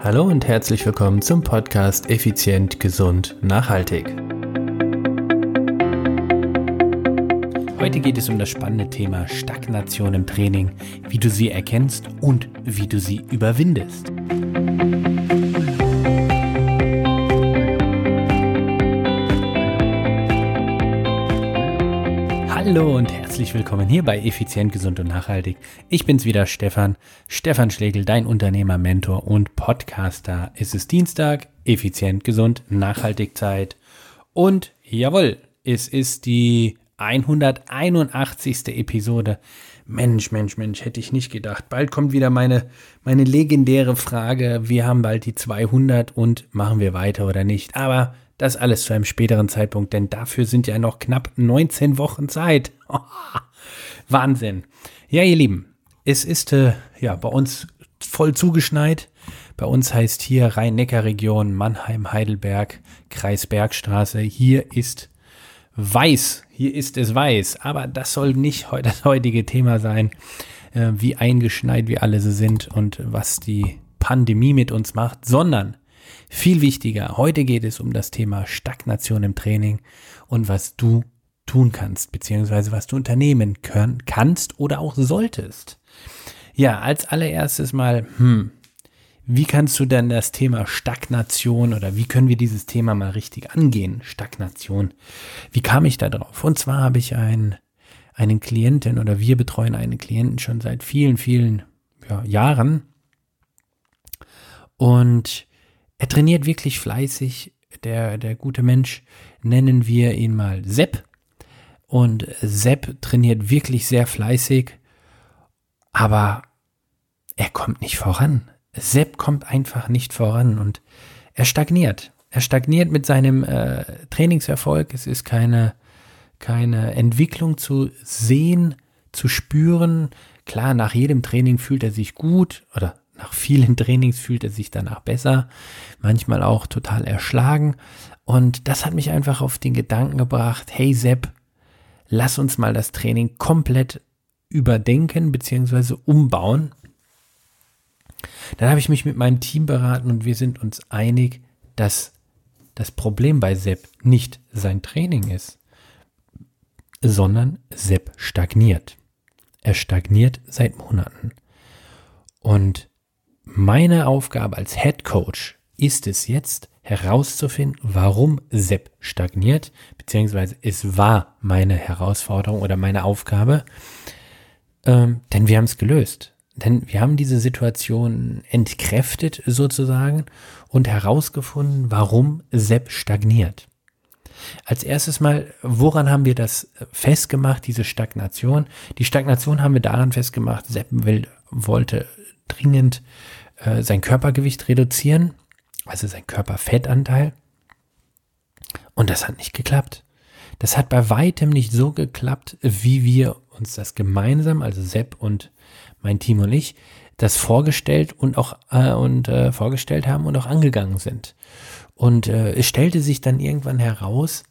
Hallo und herzlich willkommen zum Podcast Effizient, Gesund, Nachhaltig. Heute geht es um das spannende Thema Stagnation im Training, wie du sie erkennst und wie du sie überwindest. Hallo und herzlich willkommen hier bei Effizient, Gesund und Nachhaltig. Ich bin's wieder, Stefan. Stefan Schlegel, dein Unternehmer, Mentor und Podcaster. Es ist Dienstag, effizient, gesund, nachhaltig Zeit. Und jawohl, es ist die 181. Episode. Mensch, Mensch, Mensch, hätte ich nicht gedacht. Bald kommt wieder meine, meine legendäre Frage. Wir haben bald die 200 und machen wir weiter oder nicht. Aber das alles zu einem späteren Zeitpunkt, denn dafür sind ja noch knapp 19 Wochen Zeit. Wahnsinn. Ja, ihr Lieben, es ist äh, ja bei uns voll zugeschneit. Bei uns heißt hier Rhein-Neckar-Region, Mannheim, Heidelberg, Kreis Bergstraße. Hier ist weiß. Hier ist es weiß. Aber das soll nicht das heutige Thema sein, äh, wie eingeschneit wir alle so sind und was die Pandemie mit uns macht, sondern viel wichtiger, heute geht es um das Thema Stagnation im Training und was du tun kannst, beziehungsweise was du unternehmen können, kannst oder auch solltest. Ja, als allererstes mal, hm, wie kannst du denn das Thema Stagnation oder wie können wir dieses Thema mal richtig angehen? Stagnation. Wie kam ich da drauf? Und zwar habe ich einen, einen Klienten oder wir betreuen einen Klienten schon seit vielen, vielen ja, Jahren. Und er trainiert wirklich fleißig. Der, der gute Mensch, nennen wir ihn mal Sepp. Und Sepp trainiert wirklich sehr fleißig, aber er kommt nicht voran. Sepp kommt einfach nicht voran und er stagniert. Er stagniert mit seinem äh, Trainingserfolg. Es ist keine, keine Entwicklung zu sehen, zu spüren. Klar, nach jedem Training fühlt er sich gut oder nach vielen Trainings fühlt er sich danach besser, manchmal auch total erschlagen. Und das hat mich einfach auf den Gedanken gebracht, hey Sepp, lass uns mal das Training komplett überdenken bzw. umbauen. Dann habe ich mich mit meinem Team beraten und wir sind uns einig, dass das Problem bei Sepp nicht sein Training ist, sondern Sepp stagniert. Er stagniert seit Monaten. Und meine Aufgabe als Head Coach ist es jetzt herauszufinden, warum Sepp stagniert, beziehungsweise es war meine Herausforderung oder meine Aufgabe, ähm, denn wir haben es gelöst. Denn wir haben diese Situation entkräftet sozusagen und herausgefunden, warum Sepp stagniert. Als erstes mal, woran haben wir das festgemacht, diese Stagnation? Die Stagnation haben wir daran festgemacht, Sepp will, wollte dringend äh, sein Körpergewicht reduzieren, also sein Körperfettanteil. Und das hat nicht geklappt. Das hat bei weitem nicht so geklappt, wie wir uns das gemeinsam, also Sepp und mein Team und ich, das vorgestellt und auch äh, und äh, vorgestellt haben und auch angegangen sind. Und äh, es stellte sich dann irgendwann heraus,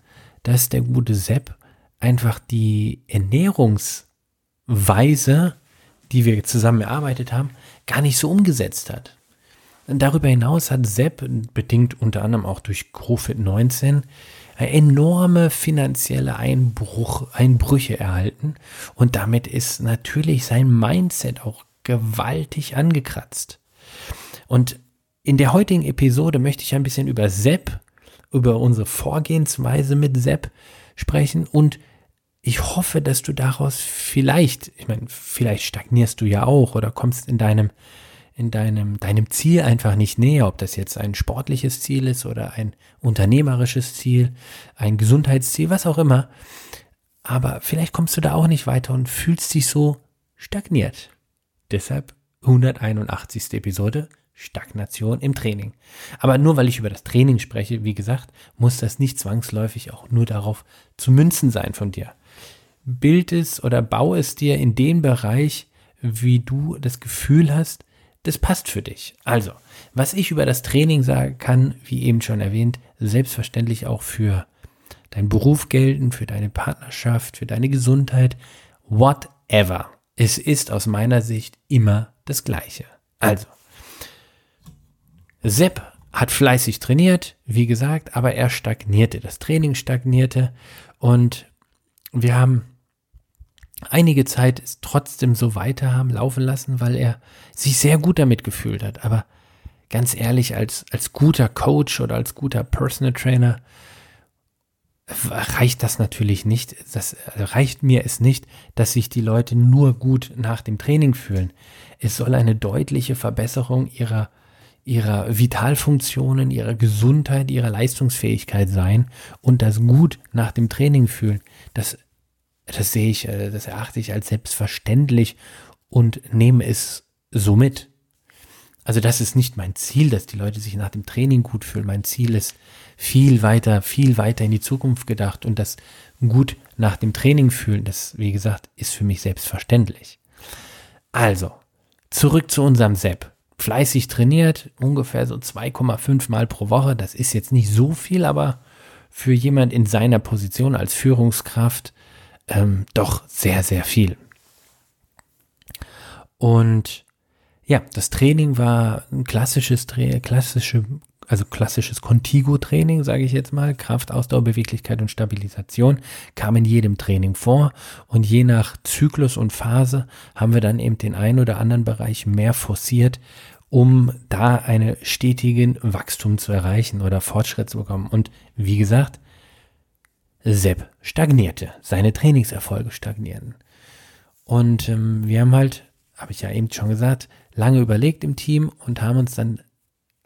dass der gute Sepp einfach die Ernährungsweise, die wir zusammen erarbeitet haben, gar nicht so umgesetzt hat. Darüber hinaus hat Sepp, bedingt unter anderem auch durch Covid-19, enorme finanzielle Einbruch, Einbrüche erhalten und damit ist natürlich sein Mindset auch gewaltig angekratzt. Und in der heutigen Episode möchte ich ein bisschen über Sepp, über unsere Vorgehensweise mit Sepp sprechen und ich hoffe, dass du daraus vielleicht, ich meine, vielleicht stagnierst du ja auch oder kommst in deinem, in deinem, deinem Ziel einfach nicht näher, ob das jetzt ein sportliches Ziel ist oder ein unternehmerisches Ziel, ein Gesundheitsziel, was auch immer. Aber vielleicht kommst du da auch nicht weiter und fühlst dich so stagniert. Deshalb 181. Episode Stagnation im Training. Aber nur weil ich über das Training spreche, wie gesagt, muss das nicht zwangsläufig auch nur darauf zu münzen sein von dir bild es oder baue es dir in den Bereich, wie du das Gefühl hast, das passt für dich. Also, was ich über das Training sagen kann, wie eben schon erwähnt, selbstverständlich auch für deinen Beruf gelten, für deine Partnerschaft, für deine Gesundheit, whatever. Es ist aus meiner Sicht immer das Gleiche. Also, Sepp hat fleißig trainiert, wie gesagt, aber er stagnierte. Das Training stagnierte und wir haben einige Zeit es trotzdem so weiter haben laufen lassen, weil er sich sehr gut damit gefühlt hat. Aber ganz ehrlich, als, als guter Coach oder als guter Personal Trainer reicht das natürlich nicht. Das reicht mir es nicht, dass sich die Leute nur gut nach dem Training fühlen. Es soll eine deutliche Verbesserung ihrer, ihrer Vitalfunktionen, ihrer Gesundheit, ihrer Leistungsfähigkeit sein und das gut nach dem Training fühlen. Das, das sehe ich, äh, das erachte ich als selbstverständlich und nehme es so mit. Also das ist nicht mein Ziel, dass die Leute sich nach dem Training gut fühlen. Mein Ziel ist viel weiter, viel weiter in die Zukunft gedacht und das gut nach dem Training fühlen, das, wie gesagt, ist für mich selbstverständlich. Also, zurück zu unserem Sepp. Fleißig trainiert, ungefähr so 2,5 Mal pro Woche. Das ist jetzt nicht so viel, aber für jemand in seiner Position als Führungskraft ähm, doch sehr, sehr viel. Und ja, das Training war ein klassisches, klassische, also klassisches Contigo-Training, sage ich jetzt mal. Kraft, Ausdauer, Beweglichkeit und Stabilisation kam in jedem Training vor. Und je nach Zyklus und Phase haben wir dann eben den einen oder anderen Bereich mehr forciert, um da einen stetigen Wachstum zu erreichen oder Fortschritt zu bekommen. Und wie gesagt, Sepp stagnierte. Seine Trainingserfolge stagnierten. Und ähm, wir haben halt, habe ich ja eben schon gesagt, lange überlegt im Team und haben uns dann,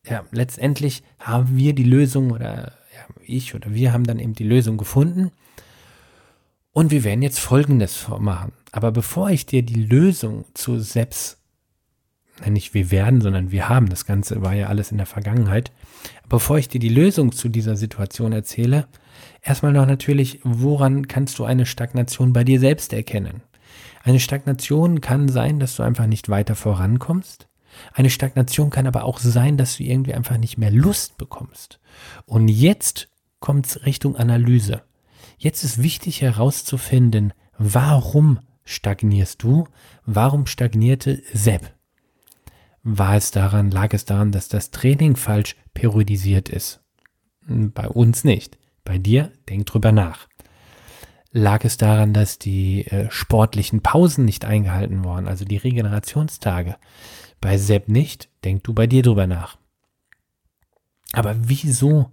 ja, letztendlich haben wir die Lösung oder ja, ich oder wir haben dann eben die Lösung gefunden. Und wir werden jetzt Folgendes machen. Aber bevor ich dir die Lösung zu Seps, nicht wir werden, sondern wir haben, das Ganze war ja alles in der Vergangenheit. Bevor ich dir die Lösung zu dieser Situation erzähle, erstmal noch natürlich, woran kannst du eine Stagnation bei dir selbst erkennen? Eine Stagnation kann sein, dass du einfach nicht weiter vorankommst. Eine Stagnation kann aber auch sein, dass du irgendwie einfach nicht mehr Lust bekommst. Und jetzt kommt es Richtung Analyse. Jetzt ist wichtig herauszufinden, warum stagnierst du? Warum stagnierte Sepp? War es daran, lag es daran, dass das Training falsch periodisiert ist? Hm, bei uns nicht. Bei dir, denk drüber nach. Lag es daran, dass die äh, sportlichen Pausen nicht eingehalten wurden, also die Regenerationstage? Bei Sepp nicht, denk du bei dir drüber nach. Aber wieso,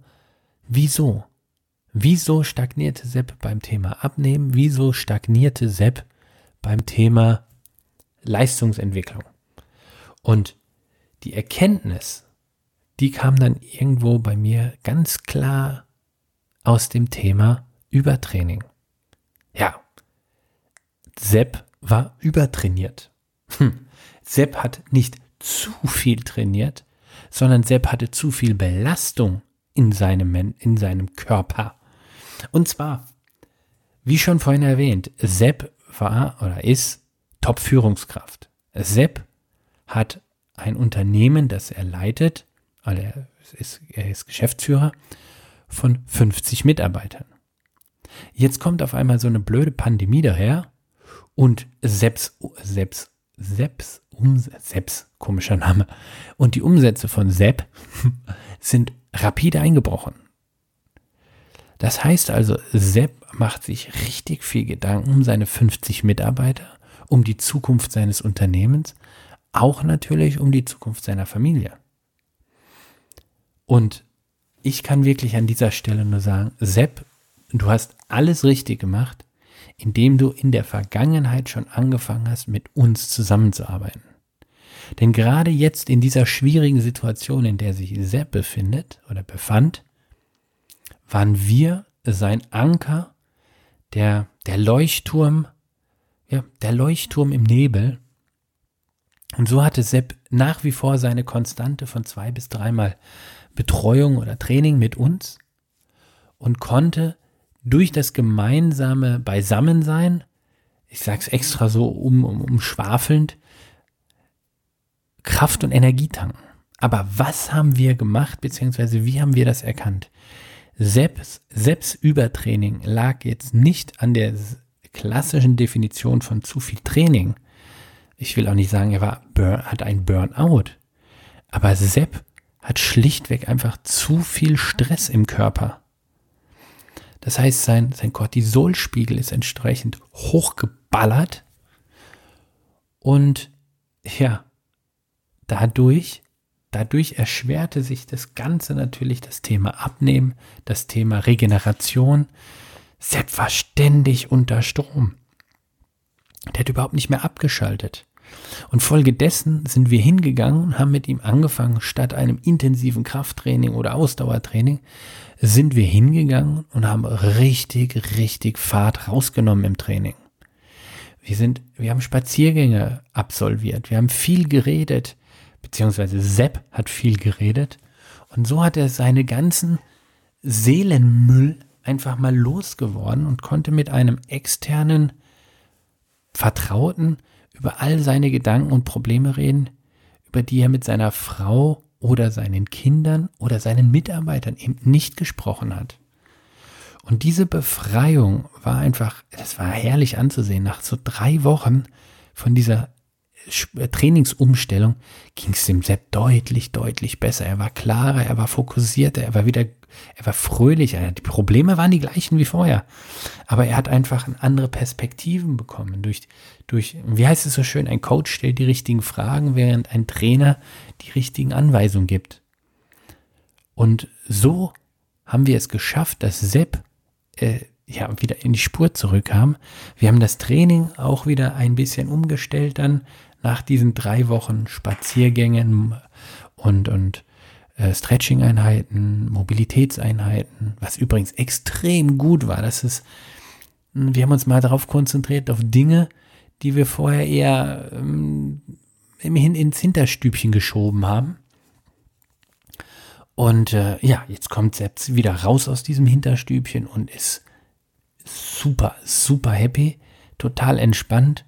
wieso, wieso stagnierte Sepp beim Thema Abnehmen? Wieso stagnierte Sepp beim Thema Leistungsentwicklung? Und die Erkenntnis, die kam dann irgendwo bei mir ganz klar aus dem Thema Übertraining. Ja, Sepp war übertrainiert. Hm. Sepp hat nicht zu viel trainiert, sondern Sepp hatte zu viel Belastung in seinem, in seinem Körper. Und zwar, wie schon vorhin erwähnt, Sepp war oder ist Top-Führungskraft. Sepp hat ein Unternehmen, das er leitet, also er ist, er ist Geschäftsführer von 50 Mitarbeitern. Jetzt kommt auf einmal so eine blöde Pandemie daher und Seps, Seps, um, Seps, komischer Name. Und die Umsätze von Sepp sind rapide eingebrochen. Das heißt also, Sepp macht sich richtig viel Gedanken um seine 50 Mitarbeiter, um die Zukunft seines Unternehmens, auch natürlich um die Zukunft seiner Familie. Und ich kann wirklich an dieser Stelle nur sagen, Sepp Du hast alles richtig gemacht, indem du in der Vergangenheit schon angefangen hast, mit uns zusammenzuarbeiten. Denn gerade jetzt in dieser schwierigen Situation, in der sich Sepp befindet oder befand, waren wir sein Anker, der, der Leuchtturm, ja, der Leuchtturm im Nebel. Und so hatte Sepp nach wie vor seine Konstante von zwei bis dreimal Betreuung oder Training mit uns und konnte durch das gemeinsame Beisammensein, ich sage es extra so um, um, umschwafelnd, Kraft und Energie tanken. Aber was haben wir gemacht, beziehungsweise wie haben wir das erkannt? Selbst, Selbstübertraining lag jetzt nicht an der klassischen Definition von zu viel Training. Ich will auch nicht sagen, er war, hat ein Burnout. Aber Sepp hat schlichtweg einfach zu viel Stress im Körper. Das heißt, sein, sein Cortisolspiegel ist entsprechend hochgeballert und ja, dadurch, dadurch erschwerte sich das Ganze natürlich das Thema Abnehmen, das Thema Regeneration. Ständig unter Strom. Der hat überhaupt nicht mehr abgeschaltet. Und folgedessen sind wir hingegangen und haben mit ihm angefangen, statt einem intensiven Krafttraining oder Ausdauertraining, sind wir hingegangen und haben richtig, richtig Fahrt rausgenommen im Training. Wir sind, wir haben Spaziergänge absolviert, wir haben viel geredet, beziehungsweise Sepp hat viel geredet. Und so hat er seine ganzen Seelenmüll einfach mal losgeworden und konnte mit einem externen Vertrauten über all seine Gedanken und Probleme reden, über die er mit seiner Frau oder seinen Kindern oder seinen Mitarbeitern eben nicht gesprochen hat. Und diese Befreiung war einfach, das war herrlich anzusehen. Nach so drei Wochen von dieser Trainingsumstellung ging es dem Sepp deutlich, deutlich besser. Er war klarer, er war fokussierter, er war wieder, er war fröhlicher. Die Probleme waren die gleichen wie vorher. Aber er hat einfach andere Perspektiven bekommen. Durch, durch, wie heißt es so schön, ein Coach stellt die richtigen Fragen, während ein Trainer die richtigen Anweisungen gibt. Und so haben wir es geschafft, dass Sepp äh, ja, wieder in die Spur zurückkam. Wir haben das Training auch wieder ein bisschen umgestellt dann nach diesen drei Wochen Spaziergängen und, und äh, Stretching-Einheiten, Mobilitätseinheiten, was übrigens extrem gut war. Das ist, wir haben uns mal darauf konzentriert, auf Dinge, die wir vorher eher ähm, immerhin ins Hinterstübchen geschoben haben. Und äh, ja, jetzt kommt Sepp wieder raus aus diesem Hinterstübchen und ist super, super happy, total entspannt.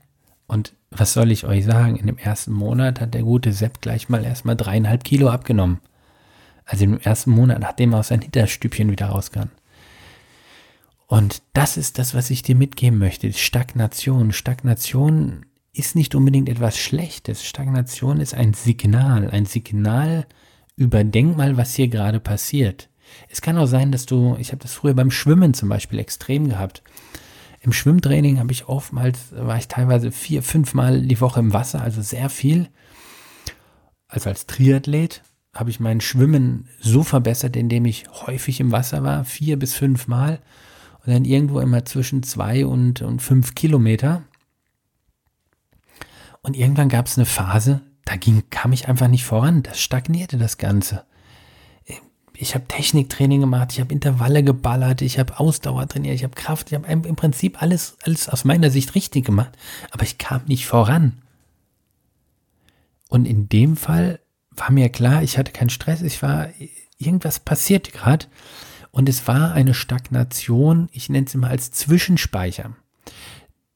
Und was soll ich euch sagen? In dem ersten Monat hat der gute Sepp gleich mal erstmal dreieinhalb Kilo abgenommen. Also im ersten Monat, nachdem er aus seinem Hinterstübchen wieder rauskam. Und das ist das, was ich dir mitgeben möchte. Stagnation. Stagnation ist nicht unbedingt etwas Schlechtes. Stagnation ist ein Signal. Ein Signal, überdenk mal, was hier gerade passiert. Es kann auch sein, dass du, ich habe das früher beim Schwimmen zum Beispiel extrem gehabt. Im Schwimmtraining habe ich oftmals, war ich teilweise vier, fünf Mal die Woche im Wasser, also sehr viel. Also als Triathlet habe ich mein Schwimmen so verbessert, indem ich häufig im Wasser war, vier bis fünf Mal und dann irgendwo immer zwischen zwei und, und fünf Kilometer. Und irgendwann gab es eine Phase, da ging, kam ich einfach nicht voran. Das stagnierte das Ganze ich habe Techniktraining gemacht, ich habe Intervalle geballert, ich habe Ausdauer trainiert, ich habe Kraft, ich habe im Prinzip alles, alles aus meiner Sicht richtig gemacht, aber ich kam nicht voran. Und in dem Fall war mir klar, ich hatte keinen Stress, ich war, irgendwas passiert gerade und es war eine Stagnation, ich nenne es immer als Zwischenspeicher.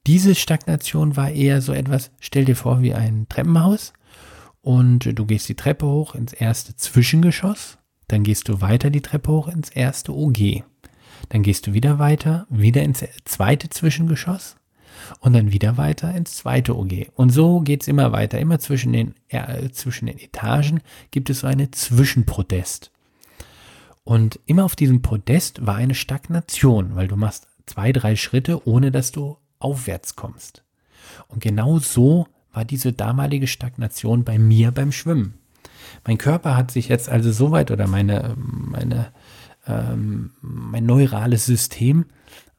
Diese Stagnation war eher so etwas, stell dir vor wie ein Treppenhaus und du gehst die Treppe hoch ins erste Zwischengeschoss dann gehst du weiter die Treppe hoch ins erste OG. Dann gehst du wieder weiter, wieder ins zweite Zwischengeschoss und dann wieder weiter ins zweite OG. Und so geht's immer weiter. Immer zwischen den, äh, zwischen den Etagen gibt es so eine Zwischenprotest. Und immer auf diesem Podest war eine Stagnation, weil du machst zwei, drei Schritte, ohne dass du aufwärts kommst. Und genau so war diese damalige Stagnation bei mir beim Schwimmen. Mein Körper hat sich jetzt also so weit oder meine, meine, ähm, mein neurales System,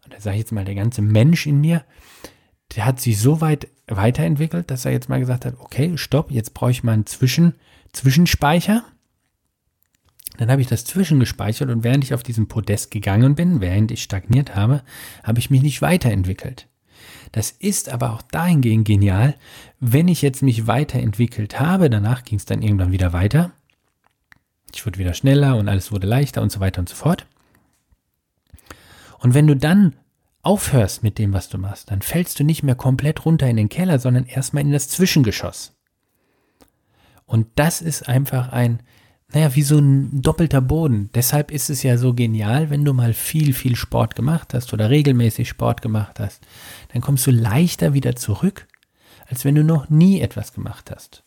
da sage ich jetzt mal der ganze Mensch in mir, der hat sich so weit weiterentwickelt, dass er jetzt mal gesagt hat, okay, stopp, jetzt brauche ich mal einen Zwischen, Zwischenspeicher. Dann habe ich das zwischengespeichert und während ich auf diesem Podest gegangen bin, während ich stagniert habe, habe ich mich nicht weiterentwickelt. Das ist aber auch dahingehend genial, wenn ich jetzt mich weiterentwickelt habe, danach ging es dann irgendwann wieder weiter. Ich wurde wieder schneller und alles wurde leichter und so weiter und so fort. Und wenn du dann aufhörst mit dem, was du machst, dann fällst du nicht mehr komplett runter in den Keller, sondern erstmal in das Zwischengeschoss. Und das ist einfach ein naja, wie so ein doppelter Boden. Deshalb ist es ja so genial, wenn du mal viel, viel Sport gemacht hast oder regelmäßig Sport gemacht hast, dann kommst du leichter wieder zurück, als wenn du noch nie etwas gemacht hast.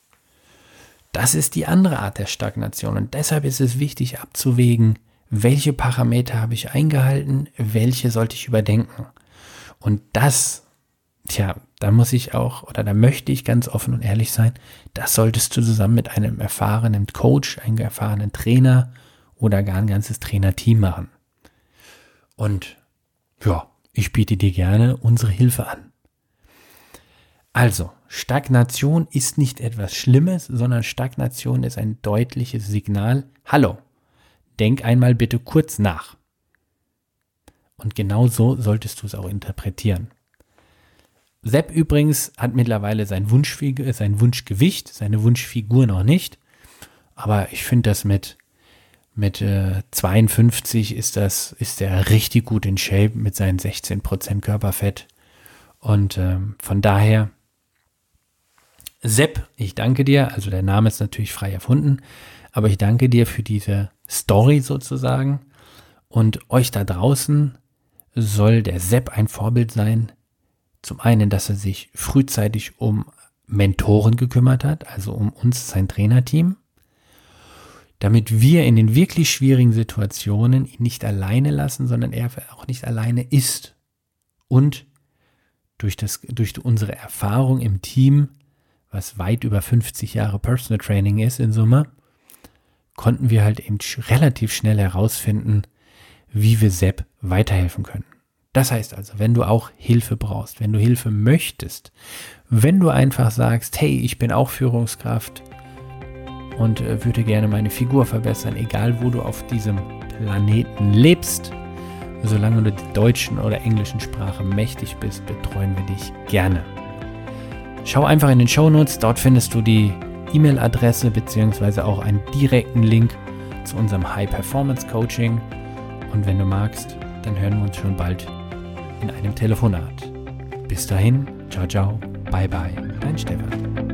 Das ist die andere Art der Stagnation und deshalb ist es wichtig abzuwägen, welche Parameter habe ich eingehalten, welche sollte ich überdenken. Und das, tja, da muss ich auch oder da möchte ich ganz offen und ehrlich sein, das solltest du zusammen mit einem erfahrenen Coach, einem erfahrenen Trainer oder gar ein ganzes Trainerteam machen. Und ja, ich biete dir gerne unsere Hilfe an. Also, Stagnation ist nicht etwas Schlimmes, sondern Stagnation ist ein deutliches Signal. Hallo, denk einmal bitte kurz nach. Und genau so solltest du es auch interpretieren. Sepp übrigens hat mittlerweile sein, Wunschfigur, sein Wunschgewicht, seine Wunschfigur noch nicht. Aber ich finde das mit, mit äh, 52 ist das, ist er richtig gut in Shape mit seinen 16% Körperfett. Und ähm, von daher, Sepp, ich danke dir. Also der Name ist natürlich frei erfunden, aber ich danke dir für diese Story sozusagen. Und euch da draußen soll der Sepp ein Vorbild sein. Zum einen, dass er sich frühzeitig um Mentoren gekümmert hat, also um uns, sein Trainerteam, damit wir in den wirklich schwierigen Situationen ihn nicht alleine lassen, sondern er auch nicht alleine ist. Und durch, das, durch unsere Erfahrung im Team, was weit über 50 Jahre Personal Training ist in Summe, konnten wir halt eben relativ schnell herausfinden, wie wir Sepp weiterhelfen können. Das heißt also, wenn du auch Hilfe brauchst, wenn du Hilfe möchtest, wenn du einfach sagst, hey, ich bin auch Führungskraft und äh, würde gerne meine Figur verbessern, egal wo du auf diesem Planeten lebst, solange du der deutschen oder englischen Sprache mächtig bist, betreuen wir dich gerne. Schau einfach in den Show Notes, dort findest du die E-Mail-Adresse bzw. auch einen direkten Link zu unserem High Performance Coaching. Und wenn du magst, dann hören wir uns schon bald in einem Telefonat. Bis dahin, ciao, ciao, bye, bye, dein Stefan.